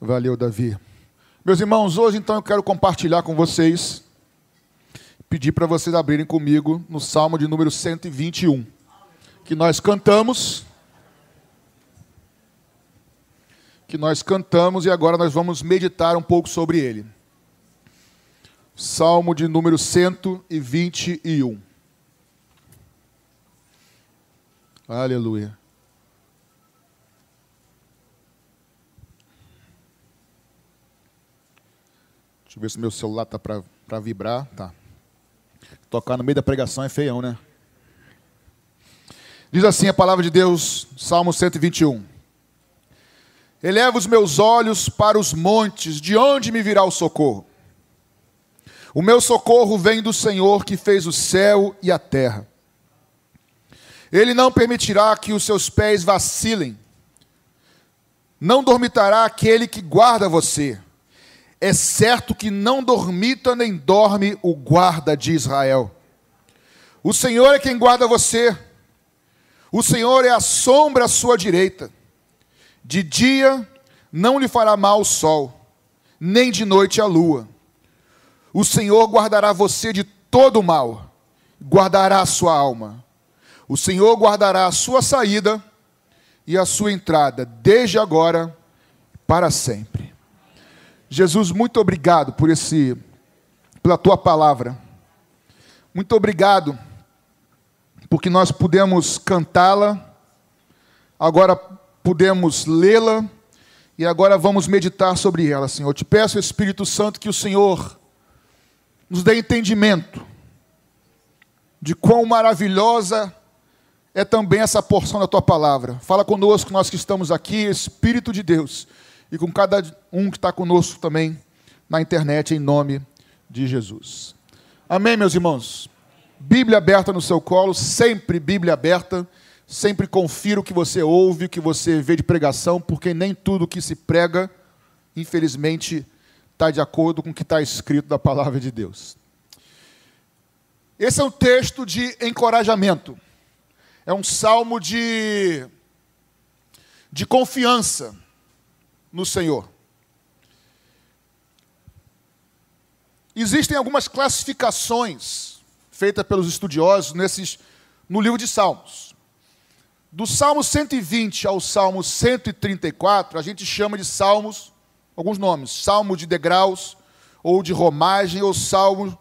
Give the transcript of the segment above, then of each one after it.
Valeu, Davi. Meus irmãos, hoje então eu quero compartilhar com vocês, pedir para vocês abrirem comigo no Salmo de número 121, que nós cantamos, que nós cantamos e agora nós vamos meditar um pouco sobre ele. Salmo de número 121. Aleluia. Deixa eu ver se meu celular está para vibrar. Tá. Tocar no meio da pregação é feião, né? Diz assim a palavra de Deus, Salmo 121. Eleva os meus olhos para os montes, de onde me virá o socorro? O meu socorro vem do Senhor que fez o céu e a terra. Ele não permitirá que os seus pés vacilem. Não dormitará aquele que guarda você. É certo que não dormita nem dorme o guarda de Israel. O Senhor é quem guarda você. O Senhor é a sombra à sua direita. De dia não lhe fará mal o sol, nem de noite a lua. O Senhor guardará você de todo o mal, guardará a sua alma. O Senhor guardará a sua saída e a sua entrada, desde agora para sempre. Jesus, muito obrigado por esse pela tua palavra. Muito obrigado porque nós pudemos cantá-la, agora pudemos lê-la e agora vamos meditar sobre ela, Senhor. Eu te peço, Espírito Santo, que o Senhor nos dê entendimento de quão maravilhosa é também essa porção da tua palavra. Fala conosco, nós que estamos aqui, Espírito de Deus e com cada um que está conosco também na internet, em nome de Jesus. Amém, meus irmãos? Bíblia aberta no seu colo, sempre Bíblia aberta, sempre confira o que você ouve, o que você vê de pregação, porque nem tudo que se prega, infelizmente, está de acordo com o que está escrito da palavra de Deus. Esse é um texto de encorajamento, é um salmo de, de confiança no Senhor. Existem algumas classificações feitas pelos estudiosos nesses, no livro de Salmos. Do Salmo 120 ao Salmo 134, a gente chama de salmos, alguns nomes, salmo de degraus, ou de romagem, ou salmo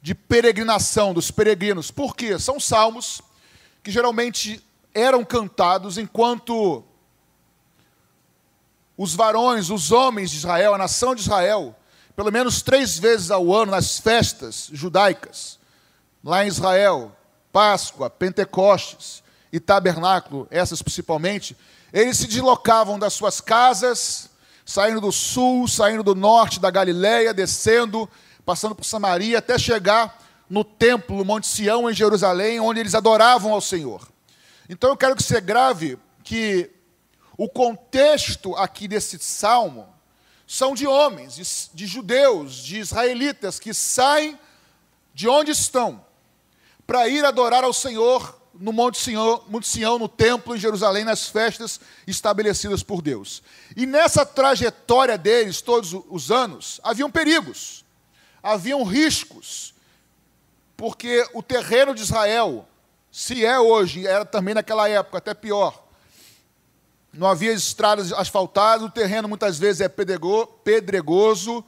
de peregrinação dos peregrinos. Por quê? São salmos que geralmente eram cantados enquanto os varões, os homens de Israel, a nação de Israel, pelo menos três vezes ao ano nas festas judaicas, lá em Israel, Páscoa, Pentecostes e Tabernáculo, essas principalmente, eles se deslocavam das suas casas, saindo do sul, saindo do norte da Galileia, descendo, passando por Samaria, até chegar no templo, no Monte Sião, em Jerusalém, onde eles adoravam ao Senhor. Então eu quero que você grave que o contexto aqui desse salmo são de homens, de judeus, de israelitas que saem de onde estão para ir adorar ao Senhor no Monte Sião, Monte Sião, no templo em Jerusalém, nas festas estabelecidas por Deus. E nessa trajetória deles, todos os anos, haviam perigos, haviam riscos, porque o terreno de Israel, se é hoje, era também naquela época, até pior, não havia estradas asfaltadas, o terreno muitas vezes é pedregoso,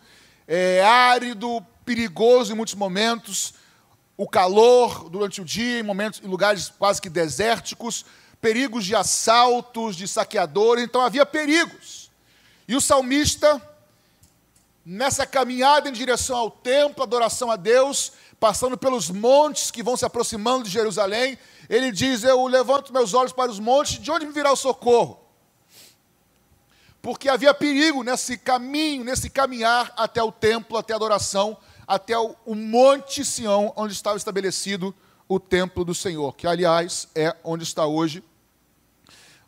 é árido, perigoso em muitos momentos, o calor durante o dia, em momentos, em lugares quase que desérticos, perigos de assaltos, de saqueadores, então havia perigos. E o salmista, nessa caminhada em direção ao templo, adoração a Deus, passando pelos montes que vão se aproximando de Jerusalém, ele diz: Eu levanto meus olhos para os montes, de onde me virá o socorro? Porque havia perigo nesse caminho, nesse caminhar até o templo, até a adoração, até o, Monte Sião, onde estava estabelecido o templo do Senhor, que aliás é onde está hoje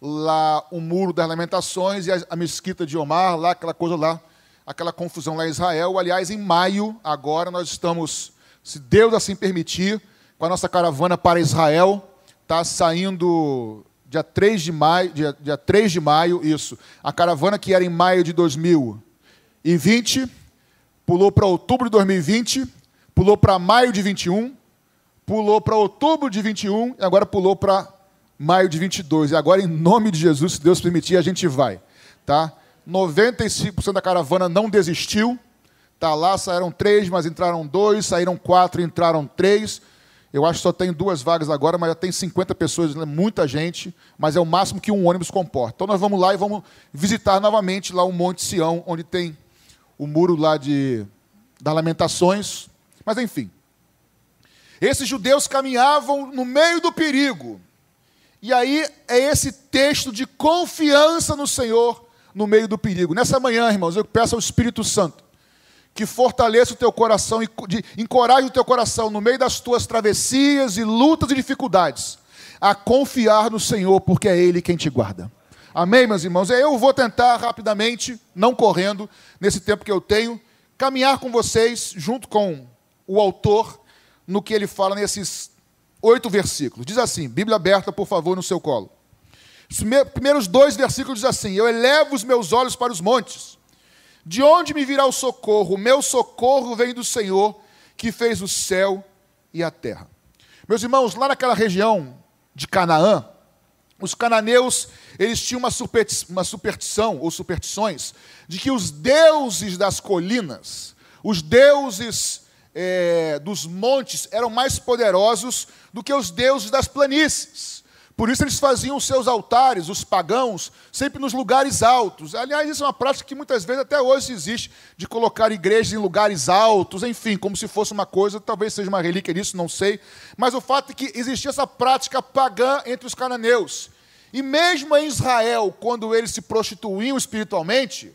lá o muro das lamentações e a, a mesquita de Omar, lá aquela coisa lá, aquela confusão lá em Israel. Aliás, em maio, agora nós estamos, se Deus assim permitir, com a nossa caravana para Israel, está saindo dia 3 de maio, dia, dia 3 de maio, isso. A caravana que era em maio de 2020, pulou para outubro de 2020, pulou para maio de 21, pulou para outubro de 21 e agora pulou para maio de 22. E agora, em nome de Jesus, se Deus permitir, a gente vai. Tá? 95% da caravana não desistiu. Tá lá, saíram três, mas entraram dois, saíram quatro, entraram três. Eu acho que só tem duas vagas agora, mas já tem 50 pessoas, né? muita gente, mas é o máximo que um ônibus comporta. Então nós vamos lá e vamos visitar novamente lá o Monte Sião, onde tem o muro lá de das Lamentações. Mas enfim. Esses judeus caminhavam no meio do perigo. E aí é esse texto de confiança no Senhor no meio do perigo. Nessa manhã, irmãos, eu peço ao Espírito Santo que fortaleça o teu coração e encoraje o teu coração no meio das tuas travessias e lutas e dificuldades a confiar no Senhor, porque é Ele quem te guarda. Amém, meus irmãos? Eu vou tentar rapidamente, não correndo, nesse tempo que eu tenho, caminhar com vocês, junto com o autor, no que ele fala nesses oito versículos. Diz assim, Bíblia aberta, por favor, no seu colo. Os primeiros dois versículos diz assim: Eu elevo os meus olhos para os montes. De onde me virá o socorro? Meu socorro vem do Senhor, que fez o céu e a terra. Meus irmãos, lá naquela região de Canaã, os cananeus, eles tinham uma, uma superstição, ou superstições, de que os deuses das colinas, os deuses é, dos montes, eram mais poderosos do que os deuses das planícies. Por isso eles faziam os seus altares, os pagãos, sempre nos lugares altos. Aliás, isso é uma prática que muitas vezes até hoje existe, de colocar igrejas em lugares altos, enfim, como se fosse uma coisa, talvez seja uma relíquia disso, não sei. Mas o fato é que existia essa prática pagã entre os cananeus. E mesmo em Israel, quando eles se prostituíam espiritualmente,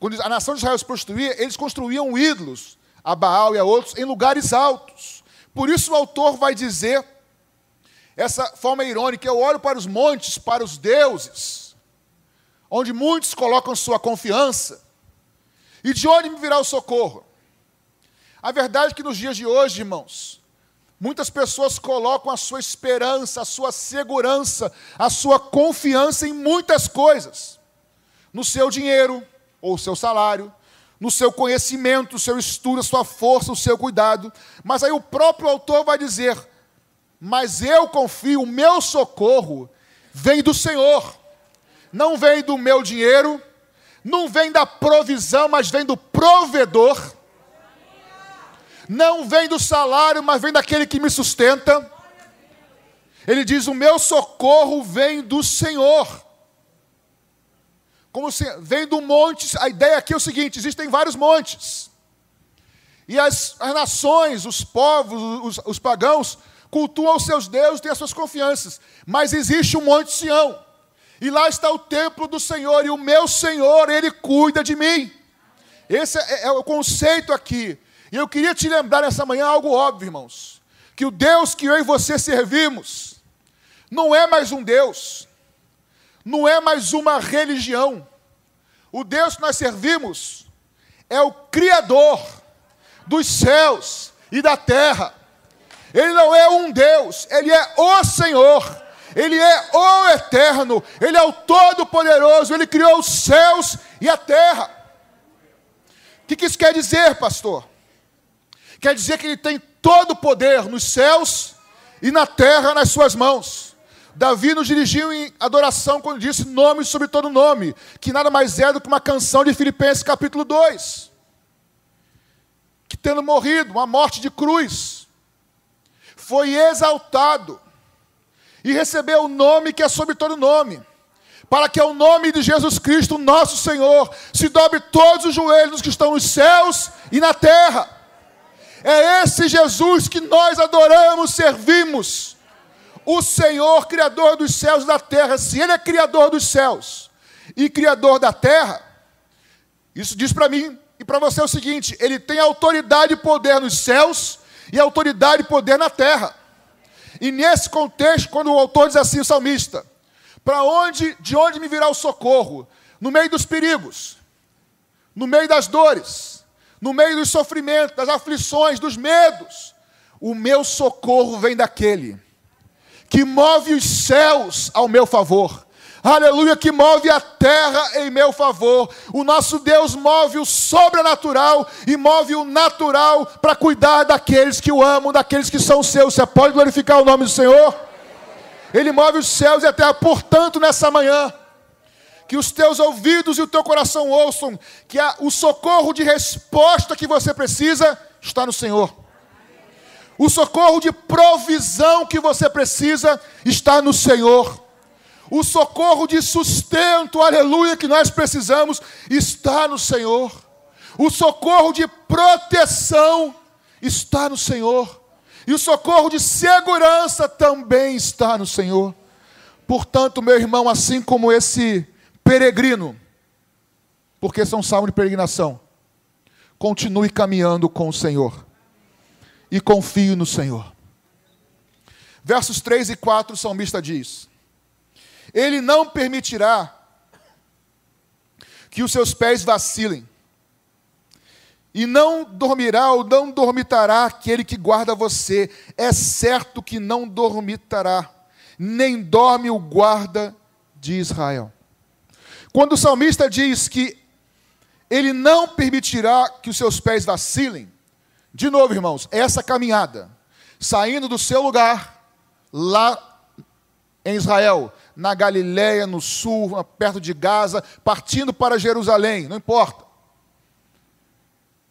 quando a nação de Israel se prostituía, eles construíam ídolos, a Baal e a outros, em lugares altos. Por isso o autor vai dizer essa forma irônica, eu olho para os montes, para os deuses, onde muitos colocam sua confiança, e de onde me virá o socorro? A verdade é que nos dias de hoje, irmãos, muitas pessoas colocam a sua esperança, a sua segurança, a sua confiança em muitas coisas. No seu dinheiro, ou seu salário, no seu conhecimento, o seu estudo, a sua força, o seu cuidado. Mas aí o próprio autor vai dizer: mas eu confio, o meu socorro vem do Senhor, não vem do meu dinheiro, não vem da provisão, mas vem do provedor, não vem do salário, mas vem daquele que me sustenta. Ele diz: O meu socorro vem do Senhor. Como se vem do monte, a ideia aqui é o seguinte: existem vários montes. E as, as nações, os povos, os, os pagãos, cultuam os seus deuses, têm as suas confianças. Mas existe um monte Sião. E lá está o templo do Senhor, e o meu Senhor, Ele cuida de mim. Esse é, é o conceito aqui. E eu queria te lembrar nessa manhã algo óbvio, irmãos. Que o Deus que eu e você servimos, não é mais um Deus, não é mais uma religião. O Deus que nós servimos é o Criador dos céus e da terra. Ele não é um Deus, ele é o Senhor. Ele é o eterno, ele é o todo-poderoso, ele criou os céus e a terra. O que, isso quer dizer, pastor? Quer dizer que ele tem todo o poder nos céus e na terra nas suas mãos. Davi nos dirigiu em adoração quando disse nome sobre todo nome, que nada mais é do que uma canção de Filipenses capítulo 2. Que tendo morrido, uma morte de cruz, foi exaltado e recebeu o nome que é sobre todo nome, para que ao nome de Jesus Cristo, nosso Senhor, se dobre todos os joelhos que estão nos céus e na terra. É esse Jesus que nós adoramos, servimos. O Senhor, Criador dos céus e da terra, se Ele é Criador dos céus e Criador da terra, isso diz para mim e para você o seguinte: Ele tem autoridade e poder nos céus e autoridade e poder na terra. E nesse contexto, quando o autor diz assim, o salmista, para onde, de onde me virá o socorro? No meio dos perigos, no meio das dores, no meio dos sofrimentos, das aflições, dos medos. O meu socorro vem daquele que move os céus ao meu favor. Aleluia, que move a terra em meu favor. O nosso Deus move o sobrenatural e move o natural para cuidar daqueles que o amam, daqueles que são seus. Você pode glorificar o nome do Senhor? Ele move os céus e a terra. Portanto, nessa manhã, que os teus ouvidos e o teu coração ouçam que a, o socorro de resposta que você precisa está no Senhor. O socorro de provisão que você precisa está no Senhor. O socorro de sustento, aleluia, que nós precisamos está no Senhor. O socorro de proteção está no Senhor. E o socorro de segurança também está no Senhor. Portanto, meu irmão, assim como esse peregrino, porque são salmo de peregrinação, continue caminhando com o Senhor e confie no Senhor. Versos 3 e 4, o salmista diz: Ele não permitirá que os seus pés vacilem, e não dormirá ou não dormitará aquele que guarda você, é certo que não dormitará, nem dorme o guarda de Israel. Quando o salmista diz que ele não permitirá que os seus pés vacilem, de novo, irmãos, essa caminhada, saindo do seu lugar, lá em Israel, na Galiléia, no sul, perto de Gaza, partindo para Jerusalém, não importa.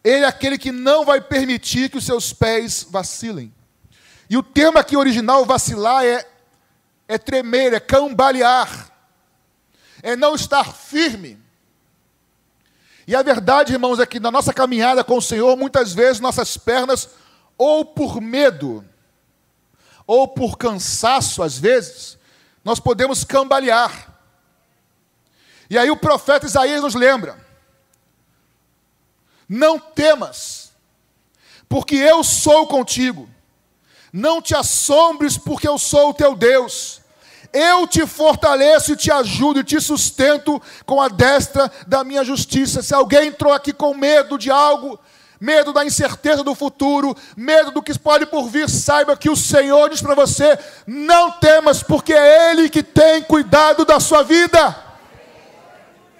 Ele é aquele que não vai permitir que os seus pés vacilem. E o termo aqui original, vacilar, é, é tremer, é cambalear, é não estar firme. E a verdade, irmãos, é que na nossa caminhada com o Senhor, muitas vezes nossas pernas, ou por medo, ou por cansaço, às vezes, nós podemos cambalear. E aí o profeta Isaías nos lembra: Não temas, porque eu sou contigo. Não te assombres, porque eu sou o teu Deus. Eu te fortaleço e te ajudo e te sustento com a destra da minha justiça. Se alguém entrou aqui com medo de algo, medo da incerteza do futuro, medo do que pode por vir, saiba que o Senhor diz para você: não temas, porque é Ele que tem cuidado da sua vida.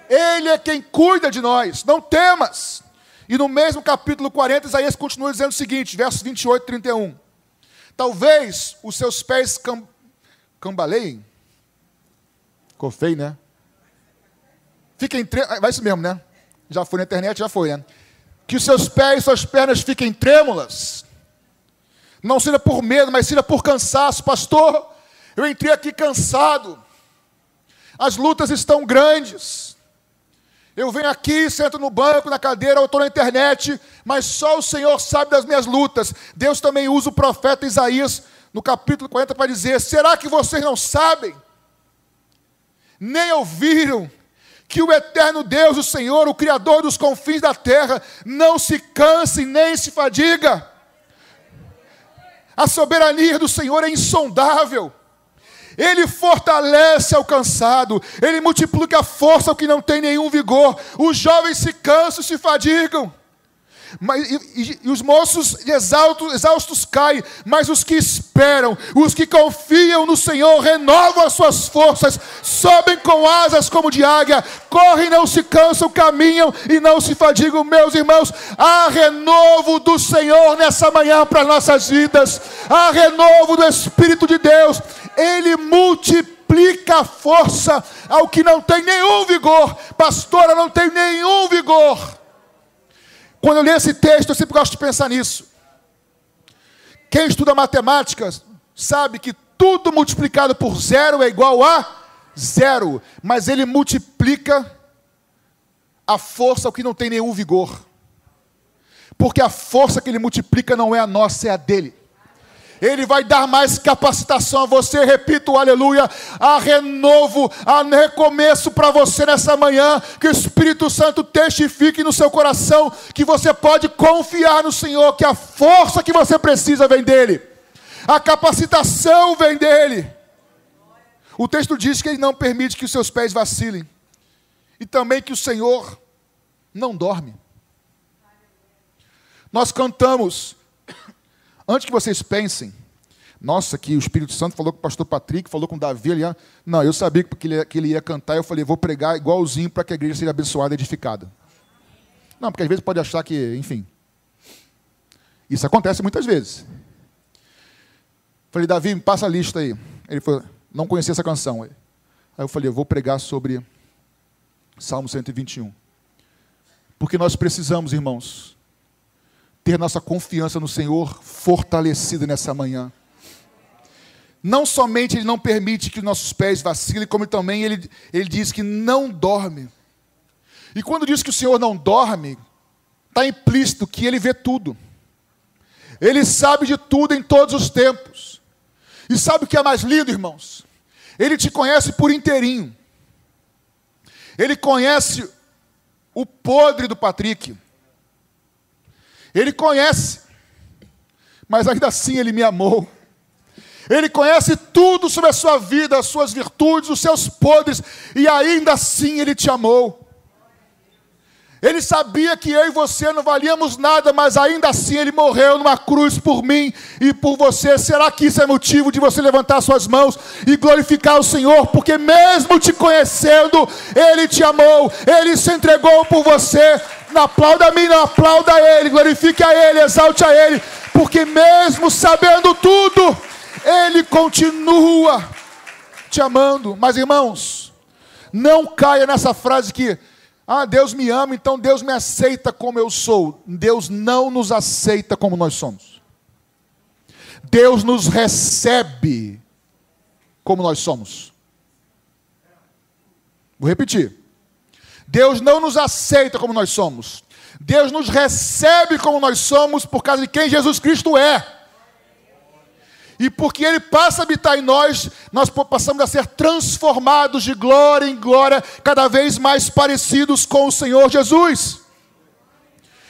Ele é quem cuida de nós, não temas. E no mesmo capítulo 40, Isaías continua dizendo o seguinte, versos 28 e 31. Talvez os seus pés cam cambaleiem, Ficou feio, né? Fiquem trêmulos. Vai isso mesmo, né? Já foi na internet, já foi, né? Que os seus pés e suas pernas fiquem trêmulas. Não seja por medo, mas seja por cansaço. Pastor, eu entrei aqui cansado. As lutas estão grandes. Eu venho aqui, sento no banco, na cadeira, eu estou na internet, mas só o Senhor sabe das minhas lutas. Deus também usa o profeta Isaías no capítulo 40 para dizer: será que vocês não sabem? nem ouviram que o eterno Deus, o Senhor, o Criador dos confins da terra, não se canse nem se fadiga. A soberania do Senhor é insondável. Ele fortalece ao cansado, ele multiplica a força ao que não tem nenhum vigor. Os jovens se cansam, se fadigam. Mas, e, e, os moços exaltos, exaustos caem, mas os que esperam, os que confiam no Senhor, renovam as suas forças, sobem com asas como de águia, correm, não se cansam, caminham e não se fadigam. Meus irmãos, há renovo do Senhor nessa manhã para nossas vidas, há renovo do Espírito de Deus, Ele multiplica a força ao que não tem nenhum vigor, pastora, não tem nenhum vigor quando eu leio esse texto, eu sempre gosto de pensar nisso. Quem estuda matemática sabe que tudo multiplicado por zero é igual a zero, mas ele multiplica a força ao que não tem nenhum vigor. Porque a força que ele multiplica não é a nossa, é a dele. Ele vai dar mais capacitação a você, repito, aleluia, a renovo, a recomeço para você nessa manhã, que o Espírito Santo testifique no seu coração que você pode confiar no Senhor, que a força que você precisa vem dele, a capacitação vem dele. O texto diz que ele não permite que os seus pés vacilem, e também que o Senhor não dorme. Nós cantamos Antes que vocês pensem, Nossa, que o Espírito Santo falou com o pastor Patrick, falou com Davi. Ele ia... Não, eu sabia que ele, ia, que ele ia cantar. Eu falei, vou pregar igualzinho para que a igreja seja abençoada e edificada. Não, porque às vezes pode achar que, enfim. Isso acontece muitas vezes. Falei, Davi, me passa a lista aí. Ele falou, não conhecia essa canção. Aí eu falei, eu vou pregar sobre Salmo 121. Porque nós precisamos, irmãos, ter nossa confiança no Senhor fortalecida nessa manhã. Não somente Ele não permite que nossos pés vacilem, como também Ele, ele diz que não dorme. E quando diz que o Senhor não dorme, está implícito que Ele vê tudo. Ele sabe de tudo em todos os tempos. E sabe o que é mais lindo, irmãos? Ele te conhece por inteirinho. Ele conhece o podre do Patrick. Ele conhece, mas ainda assim ele me amou. Ele conhece tudo sobre a sua vida, as suas virtudes, os seus podres, e ainda assim ele te amou. Ele sabia que eu e você não valíamos nada, mas ainda assim ele morreu numa cruz por mim e por você. Será que isso é motivo de você levantar suas mãos e glorificar o Senhor? Porque mesmo te conhecendo, ele te amou, ele se entregou por você não aplauda a mim, não aplauda a Ele, glorifique a Ele, exalte a Ele, porque mesmo sabendo tudo, Ele continua te amando. Mas irmãos, não caia nessa frase que, ah, Deus me ama, então Deus me aceita como eu sou. Deus não nos aceita como nós somos. Deus nos recebe como nós somos. Vou repetir. Deus não nos aceita como nós somos. Deus nos recebe como nós somos por causa de quem Jesus Cristo é. E porque Ele passa a habitar em nós, nós passamos a ser transformados de glória em glória, cada vez mais parecidos com o Senhor Jesus.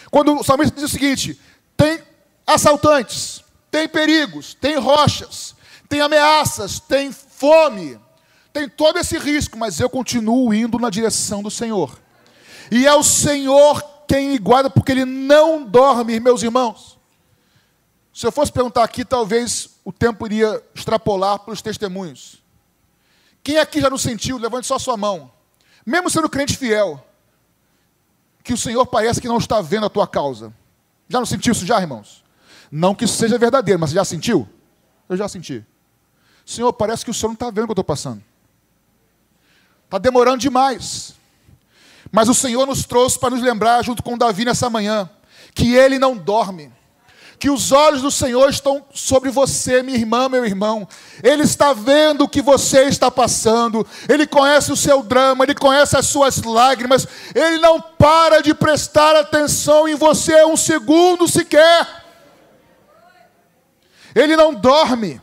Quando o salmista diz o seguinte: tem assaltantes, tem perigos, tem rochas, tem ameaças, tem fome, tem todo esse risco, mas eu continuo indo na direção do Senhor. E é o Senhor quem me guarda, porque Ele não dorme, meus irmãos. Se eu fosse perguntar aqui, talvez o tempo iria extrapolar pelos testemunhos. Quem aqui já não sentiu, levante só sua mão. Mesmo sendo crente fiel, que o Senhor parece que não está vendo a tua causa. Já não sentiu isso já, irmãos? Não que isso seja verdadeiro, mas você já sentiu? Eu já senti. Senhor, parece que o Senhor não está vendo o que eu estou passando. Está demorando demais. Mas o Senhor nos trouxe para nos lembrar, junto com Davi nessa manhã, que ele não dorme. Que os olhos do Senhor estão sobre você, minha irmã, meu irmão. Ele está vendo o que você está passando. Ele conhece o seu drama, ele conhece as suas lágrimas. Ele não para de prestar atenção em você um segundo sequer. Ele não dorme.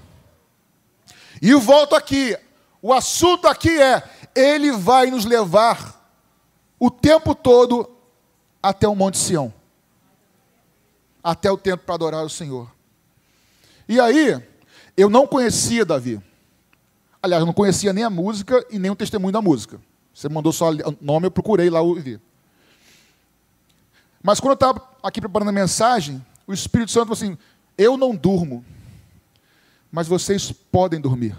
E eu volto aqui. O assunto aqui é: ele vai nos levar o tempo todo até o Monte Sião até o templo para adorar o Senhor. E aí, eu não conhecia Davi. Aliás, eu não conhecia nem a música e nem o testemunho da música. Você mandou só o nome, eu procurei lá e vi. Mas quando eu estava aqui preparando a mensagem, o Espírito Santo falou assim: Eu não durmo, mas vocês podem dormir.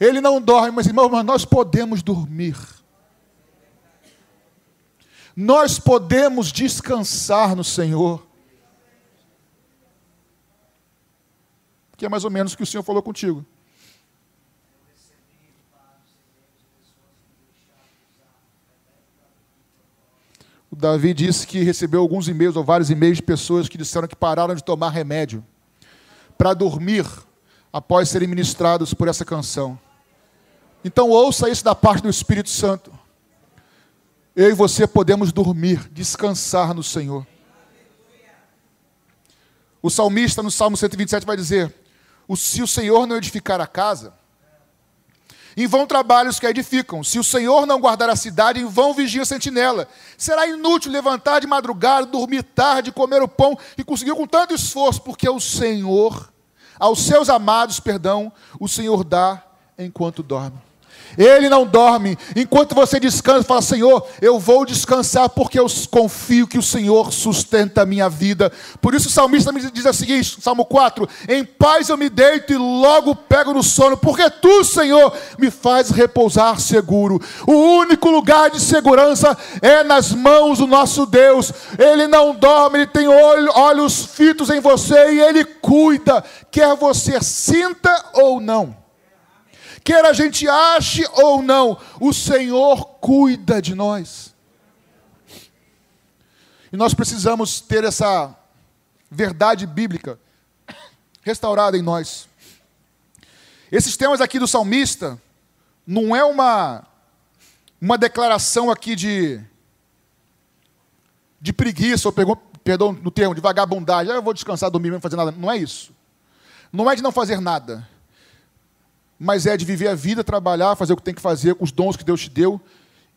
Ele não dorme, mas irmão, mas nós podemos dormir. Nós podemos descansar no Senhor. Que é mais ou menos o que o Senhor falou contigo. O Davi disse que recebeu alguns e-mails ou vários e-mails de pessoas que disseram que pararam de tomar remédio para dormir após serem ministrados por essa canção. Então ouça isso da parte do Espírito Santo. Eu e você podemos dormir, descansar no Senhor. O salmista no Salmo 127 vai dizer: se o Senhor não edificar a casa, em vão trabalhos que a edificam. Se o Senhor não guardar a cidade, em vão vigia a sentinela. Será inútil levantar de madrugada, dormir tarde, comer o pão que conseguiu com tanto esforço, porque o Senhor, aos seus amados, perdão, o Senhor dá enquanto dorme. Ele não dorme. Enquanto você descansa, fala: Senhor, eu vou descansar porque eu confio que o Senhor sustenta a minha vida. Por isso o salmista me diz o seguinte: Salmo 4: Em paz eu me deito e logo pego no sono, porque tu, Senhor, me faz repousar seguro. O único lugar de segurança é nas mãos do nosso Deus. Ele não dorme, ele tem olhos fitos em você e ele cuida, quer você sinta ou não quer a gente ache ou não, o Senhor cuida de nós. E nós precisamos ter essa verdade bíblica restaurada em nós. Esses temas aqui do salmista não é uma uma declaração aqui de de preguiça, ou perdão no termo, de vagabundagem. Ah, eu vou descansar, dormir, não fazer nada. Não é isso. Não é de não fazer nada mas é de viver a vida, trabalhar, fazer o que tem que fazer com os dons que Deus te deu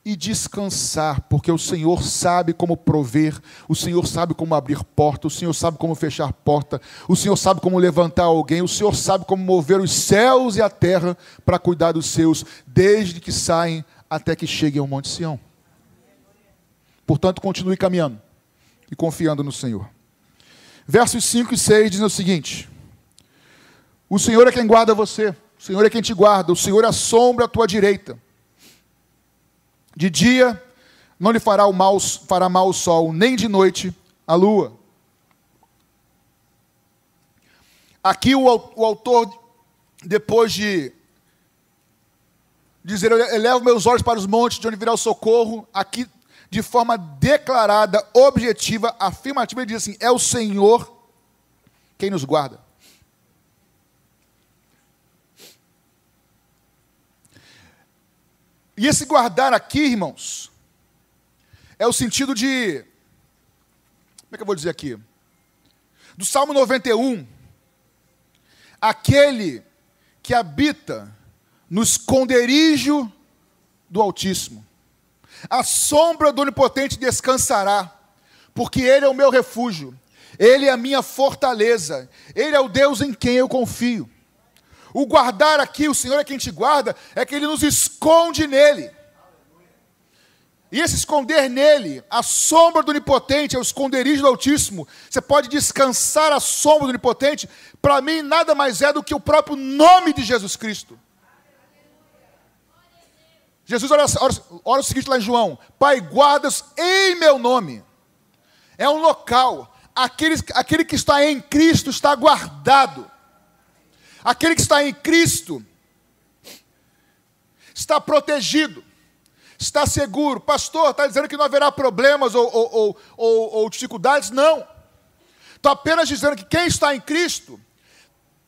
e descansar, porque o Senhor sabe como prover, o Senhor sabe como abrir porta, o Senhor sabe como fechar porta, o Senhor sabe como levantar alguém, o Senhor sabe como mover os céus e a terra para cuidar dos seus, desde que saem até que cheguem ao Monte Sião. Portanto, continue caminhando e confiando no Senhor. Versos 5 e 6 dizem o seguinte: O Senhor é quem guarda você o Senhor é quem te guarda, o Senhor é a tua direita. De dia não lhe fará, o mal, fará mal o sol, nem de noite a lua. Aqui o, o autor, depois de dizer, elevo meus olhos para os montes, de onde virá o socorro, aqui de forma declarada, objetiva, afirmativa, ele diz assim: é o Senhor quem nos guarda. E esse guardar aqui, irmãos, é o sentido de. Como é que eu vou dizer aqui? Do Salmo 91. Aquele que habita no esconderijo do Altíssimo. A sombra do Onipotente descansará, porque Ele é o meu refúgio, Ele é a minha fortaleza, Ele é o Deus em quem eu confio. O guardar aqui, o Senhor é quem te guarda, é que Ele nos esconde nele. E esse esconder nele, a sombra do Onipotente, é o esconderijo do Altíssimo. Você pode descansar a sombra do Onipotente. Para mim, nada mais é do que o próprio nome de Jesus Cristo. Jesus, olha, olha, olha o seguinte lá em João: Pai, guardas em meu nome. É um local. Aquele, aquele que está em Cristo está guardado. Aquele que está em Cristo está protegido, está seguro. Pastor, está dizendo que não haverá problemas ou, ou, ou, ou dificuldades? Não. Estou apenas dizendo que quem está em Cristo,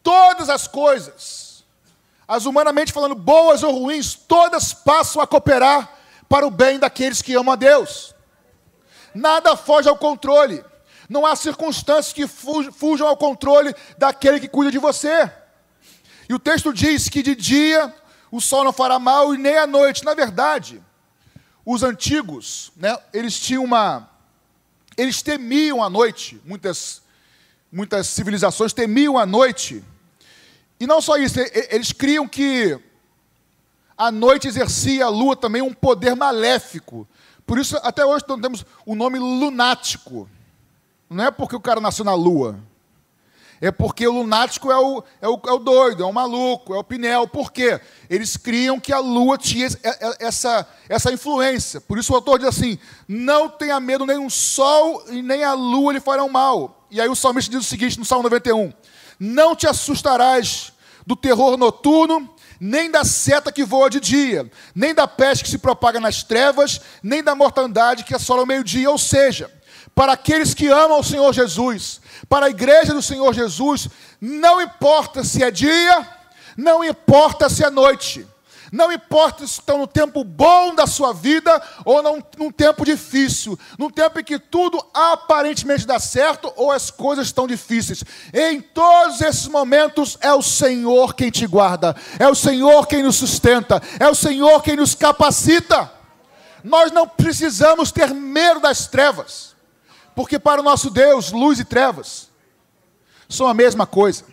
todas as coisas, as humanamente falando, boas ou ruins, todas passam a cooperar para o bem daqueles que amam a Deus. Nada foge ao controle. Não há circunstâncias que fujam ao controle daquele que cuida de você. E o texto diz que de dia o sol não fará mal e nem à noite. Na verdade, os antigos, né, eles tinham uma. Eles temiam a noite. Muitas, muitas civilizações temiam a noite. E não só isso, eles criam que a noite exercia a lua também um poder maléfico. Por isso, até hoje, temos o nome lunático. Não é porque o cara nasceu na lua. É porque o lunático é o, é o, é o doido, é o maluco, é o pinel. Por quê? Eles criam que a lua tinha essa, essa influência. Por isso o autor diz assim: não tenha medo, nem o sol e nem a lua lhe farão mal. E aí o salmista diz o seguinte no Salmo 91: Não te assustarás do terror noturno, nem da seta que voa de dia, nem da peste que se propaga nas trevas, nem da mortandade que assola ao meio-dia. Ou seja, para aqueles que amam o Senhor Jesus, para a igreja do Senhor Jesus, não importa se é dia, não importa se é noite, não importa se estão no tempo bom da sua vida ou não, num tempo difícil, num tempo em que tudo aparentemente dá certo ou as coisas estão difíceis. Em todos esses momentos é o Senhor quem te guarda, é o Senhor quem nos sustenta, é o Senhor quem nos capacita. Nós não precisamos ter medo das trevas. Porque para o nosso Deus, luz e trevas são a mesma coisa.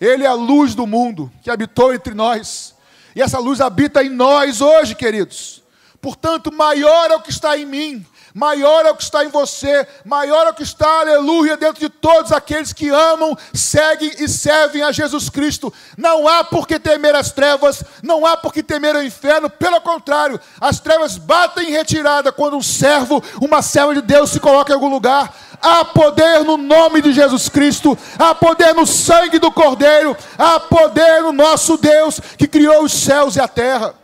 Ele é a luz do mundo que habitou entre nós. E essa luz habita em nós hoje, queridos. Portanto, maior é o que está em mim, maior é o que está em você, maior é o que está, aleluia, dentro de todos aqueles que amam, seguem e servem a Jesus Cristo. Não há por que temer as trevas, não há por que temer o inferno, pelo contrário, as trevas batem em retirada quando um servo, uma serva de Deus se coloca em algum lugar. Há poder no nome de Jesus Cristo, há poder no sangue do Cordeiro, há poder no nosso Deus que criou os céus e a terra.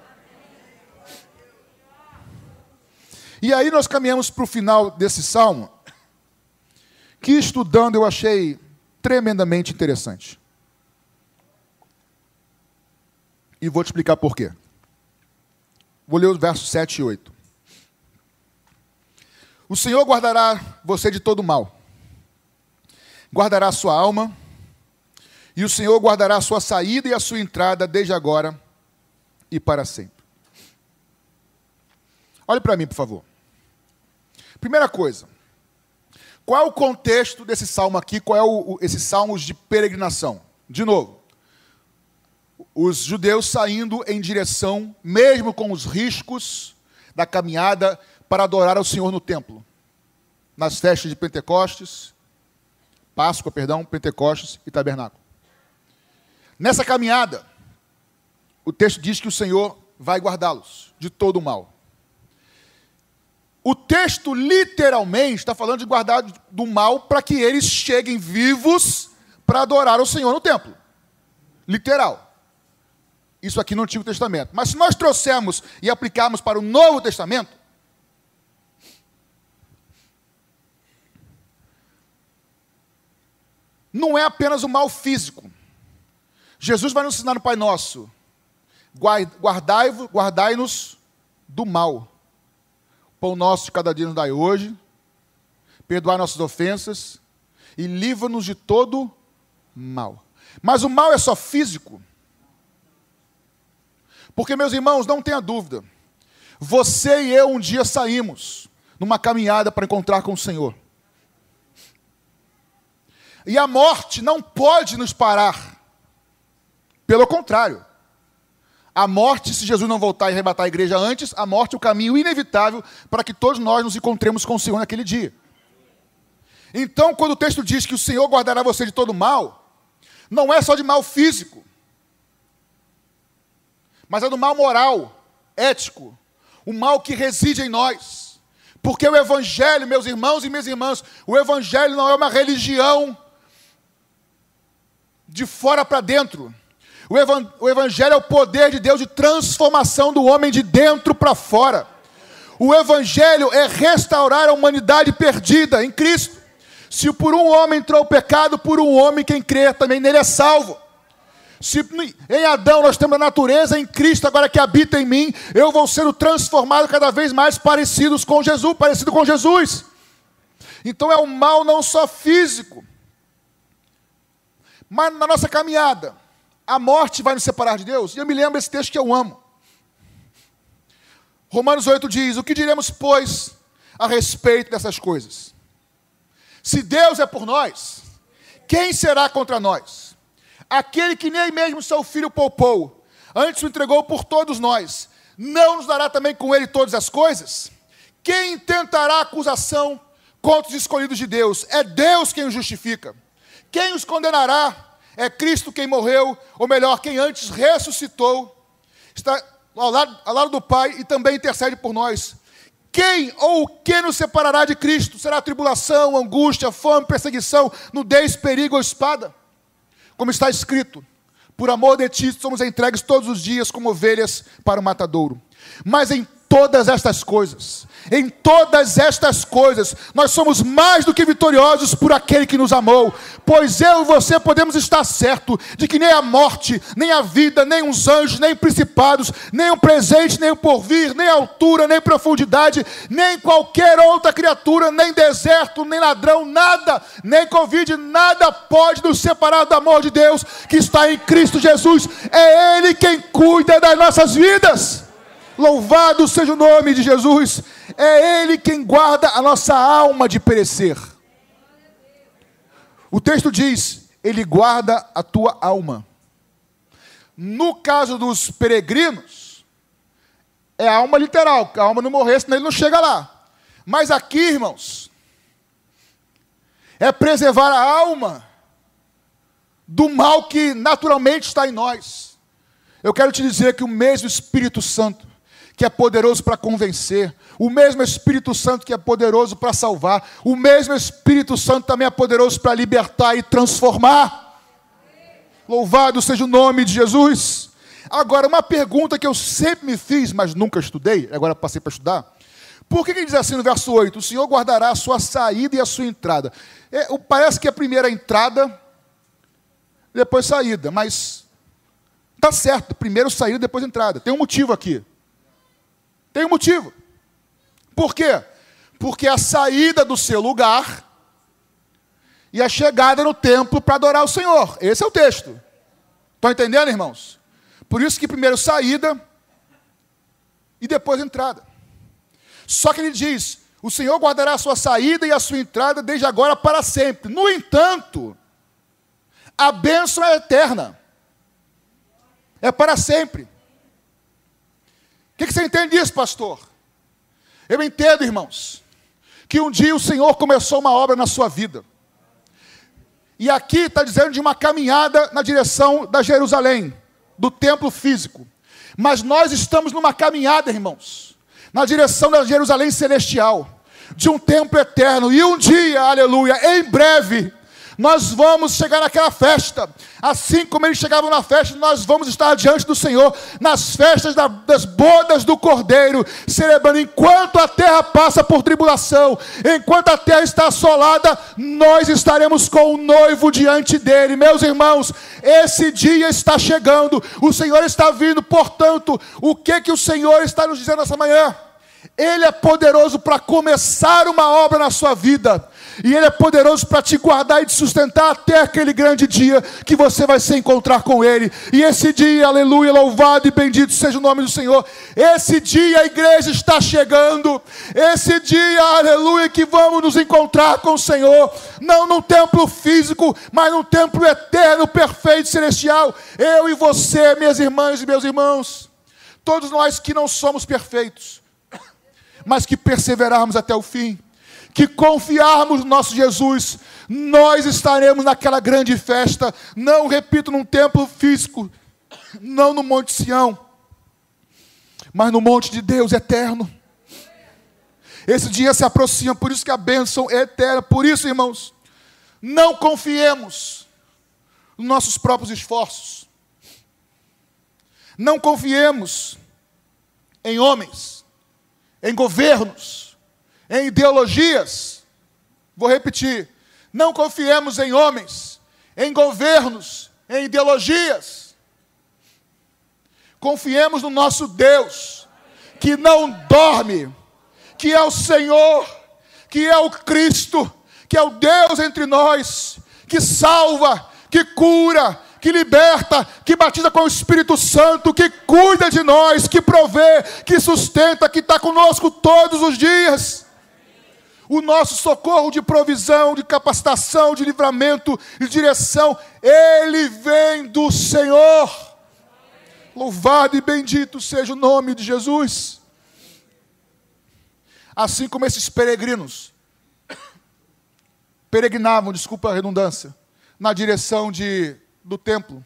E aí nós caminhamos para o final desse salmo, que estudando eu achei tremendamente interessante. E vou te explicar por quê. Vou ler os versos 7 e 8. O Senhor guardará você de todo mal, guardará a sua alma, e o Senhor guardará a sua saída e a sua entrada desde agora e para sempre. Olhe para mim, por favor. Primeira coisa, qual é o contexto desse salmo aqui? Qual é o, o, esses salmos de peregrinação? De novo, os judeus saindo em direção, mesmo com os riscos da caminhada, para adorar ao Senhor no templo. Nas festas de Pentecostes, Páscoa, perdão, Pentecostes e Tabernáculo. Nessa caminhada, o texto diz que o Senhor vai guardá-los de todo o mal. O texto literalmente está falando de guardar do mal para que eles cheguem vivos para adorar o Senhor no templo. Literal. Isso aqui no Antigo Testamento. Mas se nós trouxermos e aplicarmos para o Novo Testamento, não é apenas o mal físico. Jesus vai nos ensinar no Pai Nosso: guardai-nos guardai do mal. Pão nosso de cada dia nos dai hoje, perdoar nossas ofensas e livra-nos de todo mal. Mas o mal é só físico? Porque, meus irmãos, não tenha dúvida, você e eu um dia saímos numa caminhada para encontrar com o Senhor. E a morte não pode nos parar. Pelo contrário, a morte, se Jesus não voltar e arrebatar a igreja antes, a morte é o caminho inevitável para que todos nós nos encontremos com o Senhor naquele dia. Então, quando o texto diz que o Senhor guardará você de todo mal, não é só de mal físico, mas é do mal moral, ético, o mal que reside em nós. Porque o Evangelho, meus irmãos e minhas irmãs, o Evangelho não é uma religião de fora para dentro. O Evangelho é o poder de Deus de transformação do homem de dentro para fora. O Evangelho é restaurar a humanidade perdida em Cristo. Se por um homem entrou o pecado, por um homem quem crê também nele é salvo. Se em Adão nós temos a natureza, em Cristo agora que habita em mim, eu vou sendo transformado cada vez mais parecidos com Jesus, parecido com Jesus. Então é um mal não só físico, mas na nossa caminhada a morte vai nos separar de Deus? E eu me lembro esse texto que eu amo. Romanos 8 diz: O que diremos, pois, a respeito dessas coisas? Se Deus é por nós, quem será contra nós? Aquele que nem mesmo seu filho poupou, antes o entregou por todos nós, não nos dará também com ele todas as coisas? Quem intentará acusação contra os escolhidos de Deus? É Deus quem os justifica. Quem os condenará? É Cristo quem morreu, ou melhor, quem antes ressuscitou, está ao lado, ao lado do Pai e também intercede por nós. Quem ou o que nos separará de Cristo? Será tribulação, angústia, fome, perseguição, nudez, perigo ou espada? Como está escrito, por amor de ti somos entregues todos os dias como ovelhas para o matadouro. Mas em todas estas coisas, em todas estas coisas, nós somos mais do que vitoriosos por aquele que nos amou, pois eu e você podemos estar certo de que nem a morte, nem a vida, nem os anjos, nem principados, nem o presente, nem o porvir, nem a altura, nem profundidade, nem qualquer outra criatura, nem deserto, nem ladrão, nada, nem Covid, nada pode nos separar do amor de Deus que está em Cristo Jesus. É Ele quem cuida das nossas vidas. Louvado seja o nome de Jesus. É Ele quem guarda a nossa alma de perecer. O texto diz: Ele guarda a tua alma. No caso dos peregrinos, é alma literal, a alma não morrer, senão ele não chega lá. Mas aqui, irmãos, é preservar a alma do mal que naturalmente está em nós. Eu quero te dizer que o mesmo Espírito Santo, que é poderoso para convencer, o mesmo Espírito Santo que é poderoso para salvar, o mesmo Espírito Santo também é poderoso para libertar e transformar. Louvado seja o nome de Jesus. Agora, uma pergunta que eu sempre me fiz, mas nunca estudei, agora passei para estudar. Por que, que diz assim no verso 8? O Senhor guardará a sua saída e a sua entrada. É, parece que a primeira entrada, depois saída, mas Tá certo, primeiro saída, depois entrada. Tem um motivo aqui. Tem um motivo. Por quê? Porque a saída do seu lugar e a chegada no templo para adorar o Senhor. Esse é o texto. Estão entendendo, irmãos? Por isso que primeiro saída e depois entrada. Só que ele diz: o Senhor guardará a sua saída e a sua entrada desde agora para sempre. No entanto, a bênção é eterna. É para sempre. O que, que você entende disso, pastor? Eu entendo, irmãos, que um dia o Senhor começou uma obra na sua vida. E aqui está dizendo de uma caminhada na direção da Jerusalém, do templo físico. Mas nós estamos numa caminhada, irmãos, na direção da Jerusalém celestial, de um templo eterno. E um dia, aleluia, em breve, nós vamos chegar naquela festa. Assim como eles chegavam na festa, nós vamos estar diante do Senhor, nas festas da, das bodas do Cordeiro, celebrando enquanto a terra passa por tribulação, enquanto a terra está assolada, nós estaremos com o noivo diante dele. Meus irmãos, esse dia está chegando, o Senhor está vindo, portanto, o que que o Senhor está nos dizendo essa manhã? Ele é poderoso para começar uma obra na sua vida. E Ele é poderoso para te guardar e te sustentar até aquele grande dia que você vai se encontrar com Ele. E esse dia, aleluia, louvado e bendito seja o nome do Senhor. Esse dia a igreja está chegando. Esse dia, aleluia, que vamos nos encontrar com o Senhor. Não num templo físico, mas num templo eterno, perfeito, celestial. Eu e você, minhas irmãs e meus irmãos. Todos nós que não somos perfeitos, mas que perseverarmos até o fim que confiarmos no nosso Jesus, nós estaremos naquela grande festa, não, repito, num templo físico, não no Monte Sião, mas no monte de Deus eterno. Esse dia se aproxima, por isso que a bênção é eterna. Por isso, irmãos, não confiemos nos nossos próprios esforços. Não confiemos em homens, em governos, em ideologias. Vou repetir: não confiemos em homens, em governos, em ideologias. Confiemos no nosso Deus, que não dorme, que é o Senhor, que é o Cristo, que é o Deus entre nós, que salva, que cura, que liberta, que batiza com o Espírito Santo, que cuida de nós, que provê, que sustenta, que está conosco todos os dias o nosso socorro de provisão, de capacitação, de livramento, de direção, ele vem do Senhor. Louvado e bendito seja o nome de Jesus. Assim como esses peregrinos peregrinavam, desculpa a redundância, na direção de, do templo.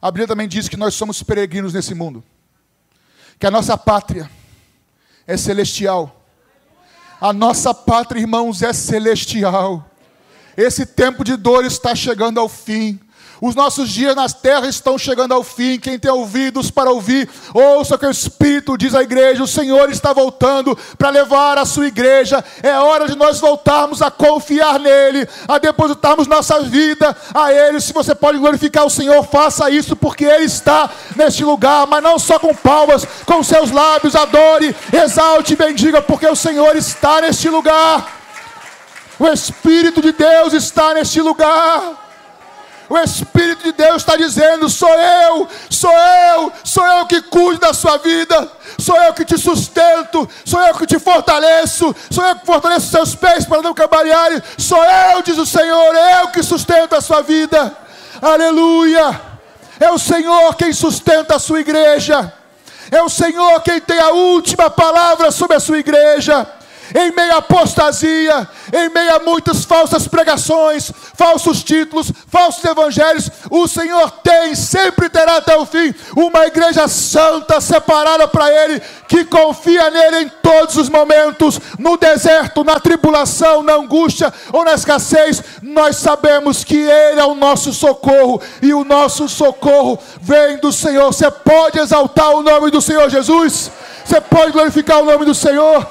A Bíblia também diz que nós somos peregrinos nesse mundo, que a nossa pátria é celestial a nossa pátria, irmãos, é celestial. Esse tempo de dor está chegando ao fim. Os nossos dias na terra estão chegando ao fim. Quem tem ouvidos para ouvir, ouça o que o Espírito diz à igreja. O Senhor está voltando para levar a sua igreja. É hora de nós voltarmos a confiar nele, a depositarmos nossa vida a Ele. Se você pode glorificar o Senhor, faça isso, porque Ele está neste lugar. Mas não só com palmas, com seus lábios, adore, exalte e bendiga, porque o Senhor está neste lugar. O Espírito de Deus está neste lugar. O Espírito de Deus está dizendo: sou eu, sou eu, sou eu que cuido da sua vida, sou eu que te sustento, sou eu que te fortaleço, sou eu que fortaleço seus pés para não cambalearem, sou eu, diz o Senhor, eu que sustento a sua vida. Aleluia! É o Senhor quem sustenta a sua igreja. É o Senhor quem tem a última palavra sobre a sua igreja em meio à apostasia, em meio a muitas falsas pregações, falsos títulos, falsos evangelhos, o Senhor tem, sempre terá até o fim, uma igreja santa, separada para Ele, que confia nele em todos os momentos, no deserto, na tribulação, na angústia ou na escassez, nós sabemos que Ele é o nosso socorro, e o nosso socorro vem do Senhor. Você pode exaltar o nome do Senhor Jesus? Você pode glorificar o nome do Senhor?